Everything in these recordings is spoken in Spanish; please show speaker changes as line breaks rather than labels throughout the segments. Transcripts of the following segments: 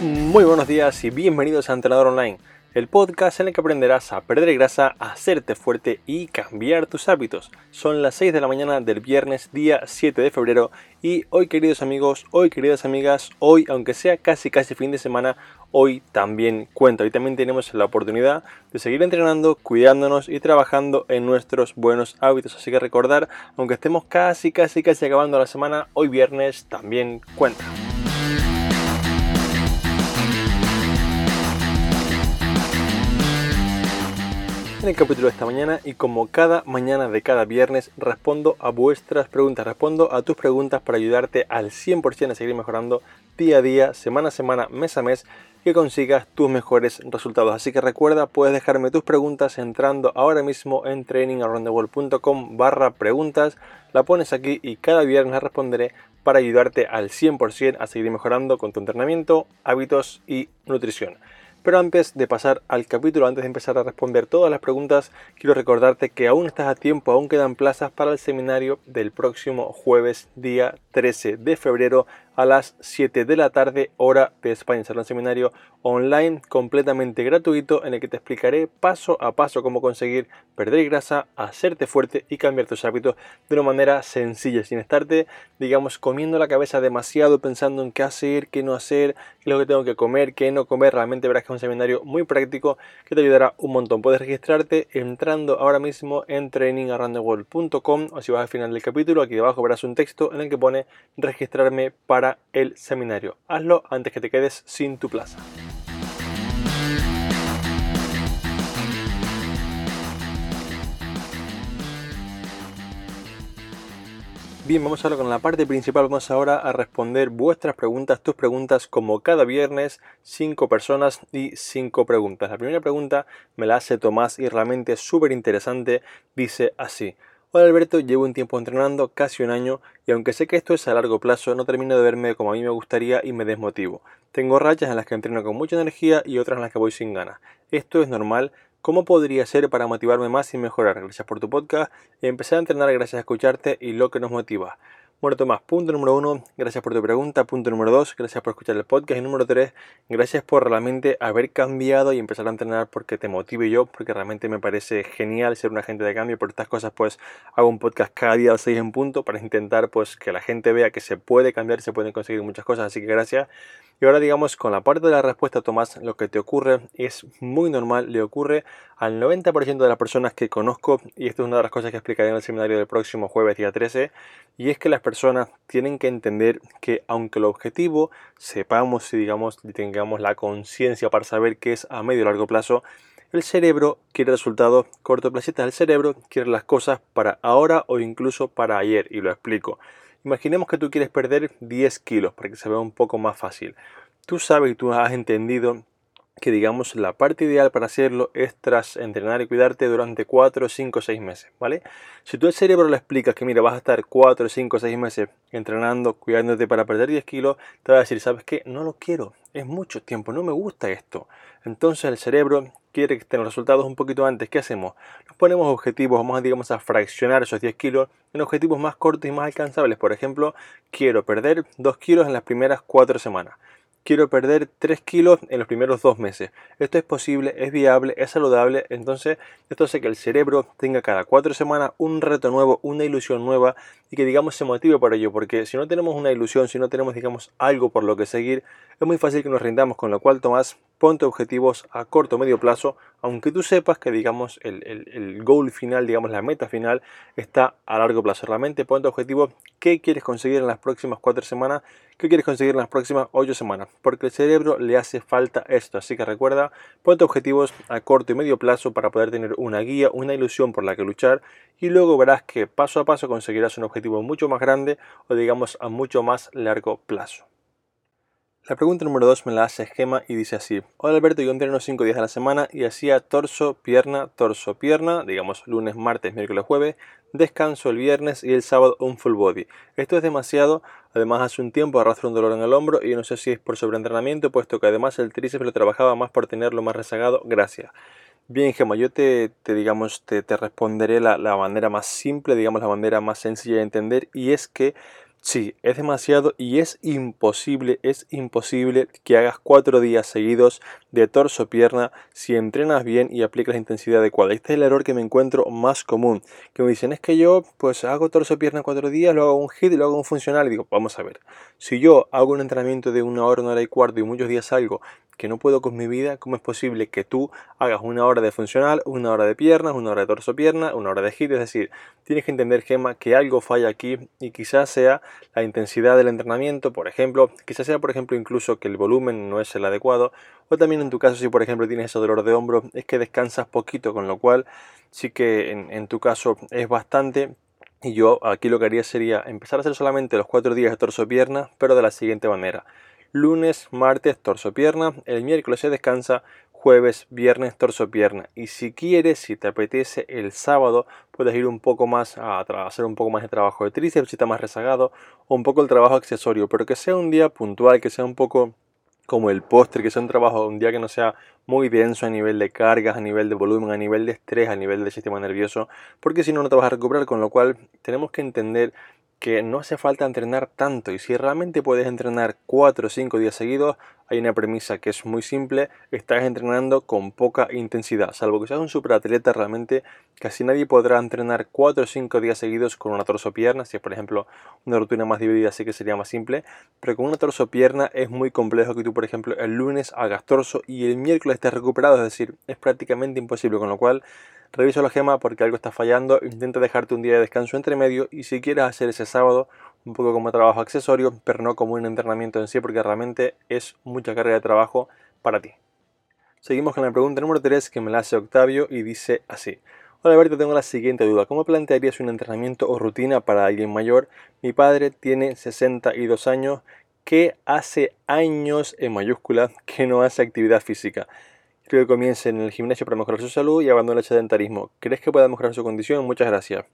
Muy buenos días y bienvenidos a Entrenador Online, el podcast en el que aprenderás a perder grasa, a hacerte fuerte y cambiar tus hábitos. Son las 6 de la mañana del viernes, día 7 de febrero, y hoy queridos amigos, hoy queridas amigas, hoy, aunque sea casi casi fin de semana, hoy también cuenta. Hoy también tenemos la oportunidad de seguir entrenando, cuidándonos y trabajando en nuestros buenos hábitos. Así que recordar, aunque estemos casi casi casi acabando la semana, hoy viernes también cuenta. En el capítulo de esta mañana y como cada mañana de cada viernes respondo a vuestras preguntas, respondo a tus preguntas para ayudarte al 100% a seguir mejorando día a día, semana a semana, mes a mes, que consigas tus mejores resultados. Así que recuerda, puedes dejarme tus preguntas entrando ahora mismo en trainingaroundtheworld.com barra preguntas, la pones aquí y cada viernes la responderé para ayudarte al 100% a seguir mejorando con tu entrenamiento, hábitos y nutrición. Pero antes de pasar al capítulo, antes de empezar a responder todas las preguntas, quiero recordarte que aún estás a tiempo, aún quedan plazas para el seminario del próximo jueves día 13 de febrero a las 7 de la tarde, hora de España. Será un seminario online completamente gratuito en el que te explicaré paso a paso cómo conseguir perder grasa, hacerte fuerte y cambiar tus hábitos de una manera sencilla, sin estarte, digamos, comiendo la cabeza demasiado pensando en qué hacer, qué no hacer, qué lo que tengo que comer, qué no comer. Realmente verás que es un seminario muy práctico que te ayudará un montón. Puedes registrarte entrando ahora mismo en trainingaroundtheworld.com o si vas al final del capítulo, aquí debajo verás un texto en el que pone registrarme para el seminario. Hazlo antes que te quedes sin tu plaza. Bien, vamos ahora con la parte principal. Vamos ahora a responder vuestras preguntas, tus preguntas, como cada viernes, cinco personas y cinco preguntas. La primera pregunta me la hace Tomás y realmente es súper interesante. Dice así. Hola Alberto, llevo un tiempo entrenando, casi un año, y aunque sé que esto es a largo plazo, no termino de verme como a mí me gustaría y me desmotivo. Tengo rachas en las que entreno con mucha energía y otras en las que voy sin ganas. Esto es normal. ¿Cómo podría ser para motivarme más y mejorar? Gracias por tu podcast. Empecé a entrenar gracias a escucharte y lo que nos motiva. Muerto más, punto número uno, gracias por tu pregunta. Punto número dos, gracias por escuchar el podcast. Y número tres, gracias por realmente haber cambiado y empezar a entrenar porque te motive yo, porque realmente me parece genial ser un agente de cambio. Por estas cosas, pues hago un podcast cada día al 6 en punto para intentar pues que la gente vea que se puede cambiar, se pueden conseguir muchas cosas. Así que gracias. Y ahora digamos con la parte de la respuesta, Tomás, lo que te ocurre es muy normal, le ocurre al 90% de las personas que conozco, y esto es una de las cosas que explicaré en el seminario del próximo jueves, día 13, y es que las personas tienen que entender que aunque el objetivo sepamos y digamos tengamos la conciencia para saber qué es a medio y largo plazo, el cerebro quiere resultados cortoplacistas, el cerebro quiere las cosas para ahora o incluso para ayer, y lo explico. Imaginemos que tú quieres perder 10 kilos para que se vea un poco más fácil. Tú sabes y tú has entendido que digamos la parte ideal para hacerlo es tras entrenar y cuidarte durante 4, 5, 6 meses, ¿vale? Si tú al cerebro le explicas que mira, vas a estar 4, 5, 6 meses entrenando, cuidándote para perder 10 kilos, te va a decir, ¿sabes qué? No lo quiero, es mucho tiempo, no me gusta esto. Entonces el cerebro quiere tener resultados un poquito antes. ¿Qué hacemos? Nos ponemos objetivos, vamos a, digamos, a fraccionar esos 10 kilos en objetivos más cortos y más alcanzables. Por ejemplo, quiero perder 2 kilos en las primeras 4 semanas quiero perder 3 kilos en los primeros 2 meses. Esto es posible, es viable, es saludable. Entonces, esto hace que el cerebro tenga cada 4 semanas un reto nuevo, una ilusión nueva y que, digamos, se motive por ello. Porque si no tenemos una ilusión, si no tenemos, digamos, algo por lo que seguir, es muy fácil que nos rindamos. Con lo cual, Tomás, ponte objetivos a corto o medio plazo, aunque tú sepas que, digamos, el, el, goal final, digamos, la meta final está a largo plazo. Realmente, ponte objetivo qué quieres conseguir en las próximas 4 semanas, qué quieres conseguir en las próximas 8 semanas porque el cerebro le hace falta esto. Así que recuerda, ponte objetivos a corto y medio plazo para poder tener una guía, una ilusión por la que luchar y luego verás que paso a paso conseguirás un objetivo mucho más grande o digamos a mucho más largo plazo. La pregunta número 2 me la hace Gema y dice así. Hola Alberto, yo entreno 5 días a la semana y hacía torso, pierna, torso, pierna, digamos lunes, martes, miércoles, jueves, descanso el viernes y el sábado un full body. Esto es demasiado, además hace un tiempo arrastro un dolor en el hombro y no sé si es por sobreentrenamiento, puesto que además el tríceps lo trabajaba más por tenerlo más rezagado. Gracias. Bien, Gema, yo te, digamos, te, responderé la manera más simple, digamos, la manera más sencilla de entender, y es que Sí, es demasiado y es imposible, es imposible que hagas cuatro días seguidos de torso-pierna si entrenas bien y aplicas la intensidad adecuada. Este es el error que me encuentro más común. Que me dicen, es que yo pues hago torso-pierna cuatro días, lo hago un hit y lo hago un funcional. Y digo, vamos a ver, si yo hago un entrenamiento de una hora, una hora y cuarto y muchos días salgo que no puedo con mi vida, ¿cómo es posible que tú hagas una hora de funcional, una hora de piernas, una hora de torso-pierna, una hora de hit? Es decir, tienes que entender, Gema, que algo falla aquí y quizás sea la intensidad del entrenamiento, por ejemplo, quizás sea, por ejemplo, incluso que el volumen no es el adecuado, o también en tu caso, si por ejemplo tienes ese dolor de hombro, es que descansas poquito, con lo cual sí que en, tu caso es bastante, y yo aquí lo que haría sería empezar a hacer solamente los cuatro días de torso-pierna, pero de la siguiente manera lunes, martes, torso pierna, el miércoles se descansa, jueves, viernes, torso pierna. Y si quieres, si te apetece, el sábado puedes ir un poco más a hacer un poco más de trabajo de tríceps si está más rezagado, o un poco el trabajo accesorio, pero que sea un día puntual, que sea un poco como el postre, que sea un trabajo, un día que no sea muy denso a nivel de cargas, a nivel de volumen, a nivel de estrés, a nivel del sistema nervioso, porque si no, no te vas a recuperar, con lo cual tenemos que entender que no hace falta entrenar tanto. Y si realmente puedes entrenar 4 o 5 días seguidos, hay una premisa que es muy simple, estás entrenando con poca intensidad, salvo que seas un superatleta realmente casi nadie podrá entrenar 4 o 5 días seguidos con una torso pierna, si es por ejemplo una rutina más dividida sí que sería más simple, pero con una torso pierna es muy complejo que tú por ejemplo el lunes hagas torso y el miércoles estés recuperado, es decir, es prácticamente imposible, con lo cual Revisa la gema porque algo está fallando, intenta dejarte un día de descanso entre medio y si quieres hacer ese sábado un poco como trabajo accesorio, pero no como un entrenamiento en sí porque realmente es mucha carga de trabajo para ti. Seguimos con la pregunta número 3 que me la hace Octavio y dice así. Hola Alberto, tengo la siguiente duda. ¿Cómo plantearías un entrenamiento o rutina para alguien mayor? Mi padre tiene 62 años que hace años en mayúsculas que no hace actividad física. Creo que comience en el gimnasio para mejorar su salud y abandone el sedentarismo. ¿Crees que pueda mejorar su condición? Muchas gracias.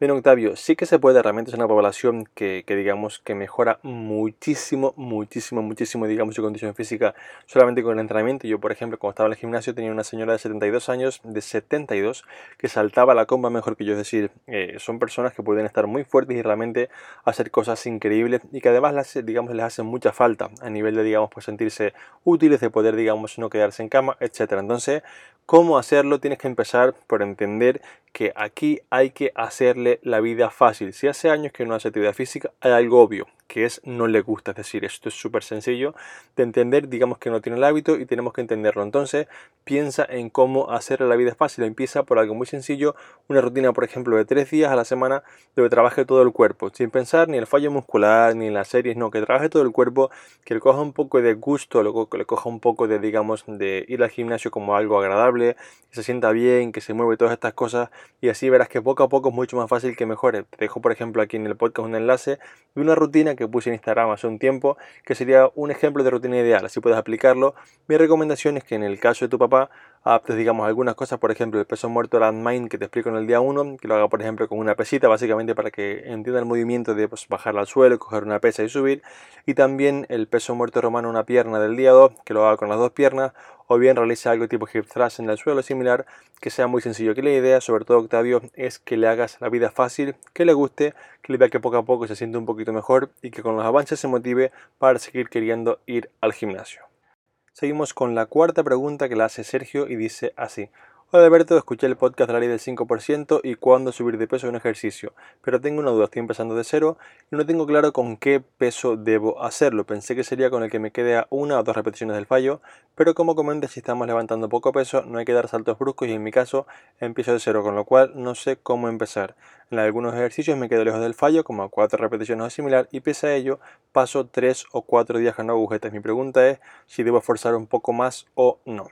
Bien, Octavio, sí que se puede, realmente es una población que, digamos que mejora muchísimo, muchísimo, muchísimo, digamos, su condición física solamente con el entrenamiento. Yo, por ejemplo, cuando estaba en el gimnasio tenía una señora de 72 años, de 72, que saltaba la comba mejor que yo, es decir, eh, son personas que pueden estar muy fuertes y realmente hacer cosas increíbles y que además, las, digamos, les hacen mucha falta a nivel de, digamos, pues sentirse útiles, de poder, digamos, no quedarse en cama, etc. Entonces, ¿cómo hacerlo? Tienes que empezar por entender que aquí hay que hacerle la vida fácil. Si hace años que no hace actividad física, hay algo obvio que es no le gusta. Es decir, esto es súper sencillo de entender, digamos que no tiene el hábito y tenemos que entenderlo. Entonces, piensa en cómo hacer la vida fácil. Empieza por algo muy sencillo, una rutina, por ejemplo, de tres días a la semana donde trabaje todo el cuerpo, sin pensar ni el fallo muscular, ni en las series, no, que trabaje todo el cuerpo, que le coja un poco de gusto, luego que le coja un poco de, digamos, de ir al gimnasio como algo agradable, que se sienta bien, que se mueve todas estas cosas y así verás que poco a poco es mucho más fácil que mejore. Te dejo, por ejemplo, aquí en el podcast un enlace de una rutina que puse en Instagram hace un tiempo, que sería un ejemplo de rutina ideal, así puedes aplicarlo. Mi recomendación es que en el caso de tu papá adaptes, digamos, algunas cosas, por ejemplo, el peso muerto Landmine que te explico en el día 1, que lo haga, por ejemplo, con una pesita, básicamente para que entienda el movimiento de pues, bajar al suelo, coger una pesa y subir, y también el peso muerto romano una pierna del día 2, que lo haga con las dos piernas, o bien realice algo tipo hip thrust en el suelo similar, que sea muy sencillo. Que la idea, sobre todo Octavio, es que le hagas la vida fácil, que le guste, que le vea que poco a poco se siente un poquito mejor y que con los avances se motive para seguir queriendo ir al gimnasio. Seguimos con la cuarta pregunta que la hace Sergio y dice así. Hola Alberto, escuché el podcast de la ley del 5% y cuándo subir de peso en ejercicio, pero tengo una duda, estoy empezando de cero y no tengo claro con qué peso debo hacerlo. Pensé que sería con el que me quede a una o dos repeticiones del fallo, pero como comentas, si estamos levantando poco peso, no hay que dar saltos bruscos y en mi caso empiezo de cero, con lo cual no sé cómo empezar. En algunos ejercicios me quedo lejos del fallo, como a cuatro repeticiones o similar, y pese a ello paso tres o cuatro días con agujetas. Mi pregunta es si debo esforzar un poco más o no.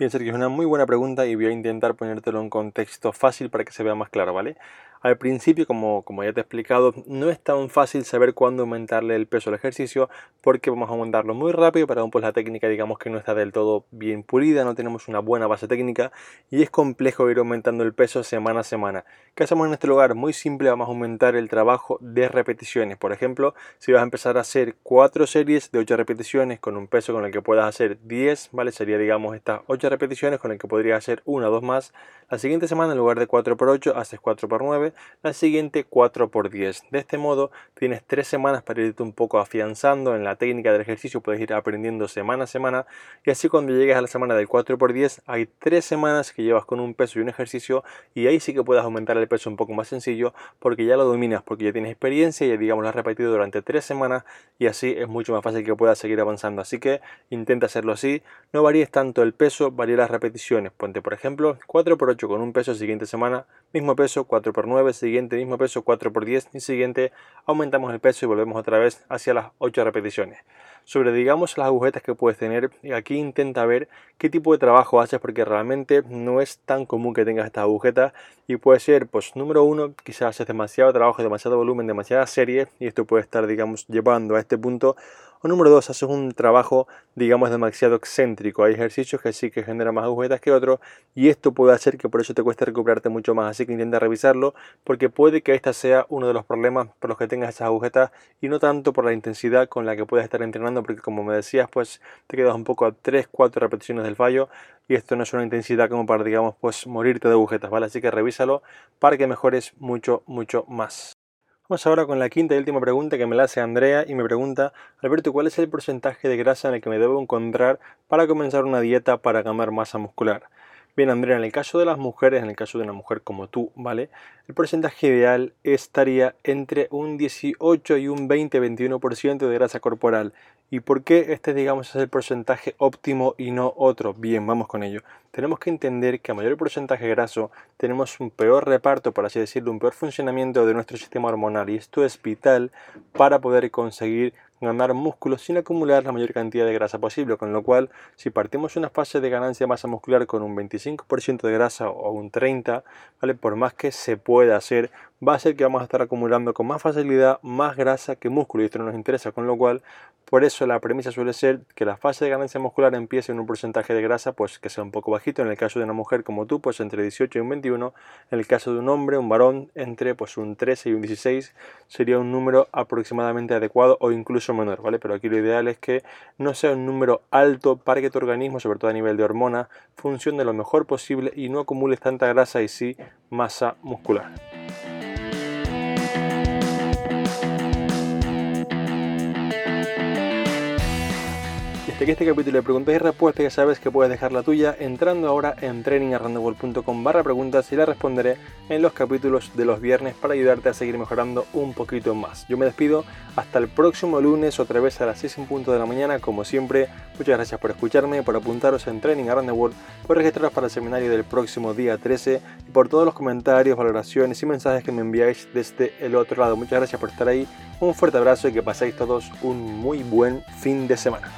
Bien, Sergio, es una muy buena pregunta y voy a intentar ponértelo en contexto fácil para que se vea más claro, ¿vale? Al principio, como, ya te he explicado, no es tan fácil saber cuándo aumentarle el peso al ejercicio porque vamos a aumentarlo muy rápido, pero aún pues la técnica digamos que no está del todo bien pulida, no tenemos una buena base técnica y es complejo ir aumentando el peso semana a semana. ¿Qué hacemos en este lugar? Muy simple, vamos a aumentar el trabajo de repeticiones. Por ejemplo, si vas a empezar a hacer 4 series de 8 repeticiones con un peso con el que puedas hacer 10, ¿vale? Sería digamos estas 8 repeticiones con el que podrías hacer una o dos más. La siguiente semana en lugar de 4 por 8 haces 4 por 9 9, la siguiente 4 por 10. De este modo tienes 3 semanas para irte un poco afianzando en la técnica del ejercicio, puedes ir aprendiendo semana a semana y así cuando llegues a la semana del 4 por 10 hay 3 semanas que llevas con un peso y un ejercicio y ahí sí que puedes aumentar el peso un poco más sencillo porque ya lo dominas, porque ya tienes experiencia y digamos lo has repetido durante 3 semanas y así es mucho más fácil que puedas seguir avanzando. Así que intenta hacerlo así, no varíes tanto el peso, varía las repeticiones. Ponte por ejemplo 4 por 8 con un peso siguiente semana, mismo peso 4 por 9, siguiente mismo peso 4 por 10 y siguiente aumentamos el peso y volvemos otra vez hacia las 8 repeticiones. Sobre digamos las agujetas que puedes tener, aquí intenta ver qué tipo de trabajo haces porque realmente no es tan común que tengas estas agujetas y puede ser pues número uno quizás haces demasiado trabajo, demasiado volumen, demasiada serie y esto puede estar digamos llevando a este punto o número dos, haces un trabajo, digamos, demasiado excéntrico. Hay ejercicios que sí que generan más agujetas que otros y esto puede hacer que por eso te cueste recuperarte mucho más. Así que intenta revisarlo porque puede que esta sea uno de los problemas por los que tengas esas agujetas y no tanto por la intensidad con la que puedes estar entrenando porque como me decías, pues te quedas un poco a 3-4 repeticiones del fallo y esto no es una intensidad como para, digamos, pues morirte de agujetas, ¿vale? Así que revísalo para que mejores mucho, mucho más. Vamos ahora con la quinta y última pregunta que me la hace Andrea y me pregunta, Alberto, ¿cuál es el porcentaje de grasa en el que me debo encontrar para comenzar una dieta para ganar masa muscular? Bien, Andrea, en el caso de las mujeres, en el caso de una mujer como tú, ¿vale? El porcentaje ideal estaría entre un 18 y un 20-21% de grasa corporal. ¿Y por qué este, digamos, es el porcentaje óptimo y no otro? Bien, vamos con ello. Tenemos que entender que a mayor porcentaje graso tenemos un peor reparto, por así decirlo, un peor funcionamiento de nuestro sistema hormonal y esto es vital para poder conseguir ganar músculo sin acumular la mayor cantidad de grasa posible, con lo cual si partimos una fase de ganancia de masa muscular con un 25% de grasa o un 30%, ¿vale? por más que se pueda hacer, va a ser que vamos a estar acumulando con más facilidad más grasa que músculo y esto no nos interesa, con lo cual por eso la premisa suele ser que la fase de ganancia muscular empiece en un porcentaje de grasa pues que sea un poco bajito, en el caso de una mujer como tú pues entre 18 y un 21, en el caso de un hombre, un varón entre pues un 13 y un 16 sería un número aproximadamente adecuado o incluso menor, ¿vale? Pero aquí lo ideal es que no sea un número alto para que tu organismo, sobre todo a nivel de hormona, funcione lo mejor posible y no acumules tanta grasa y sí masa muscular. Hasta este capítulo de preguntas y respuestas ya sabes que puedes dejar la tuya entrando ahora en trainingarrandoworld.com barra preguntas y la responderé en los capítulos de los viernes para ayudarte a seguir mejorando un poquito más. Yo me despido hasta el próximo lunes otra vez a las 6 en punto de la mañana como siempre. Muchas gracias por escucharme, por apuntaros en Training Around por registraros para el seminario del próximo día 13 y por todos los comentarios, valoraciones y mensajes que me enviáis desde el otro lado. Muchas gracias por estar ahí, un fuerte abrazo y que paséis todos un muy buen fin de semana.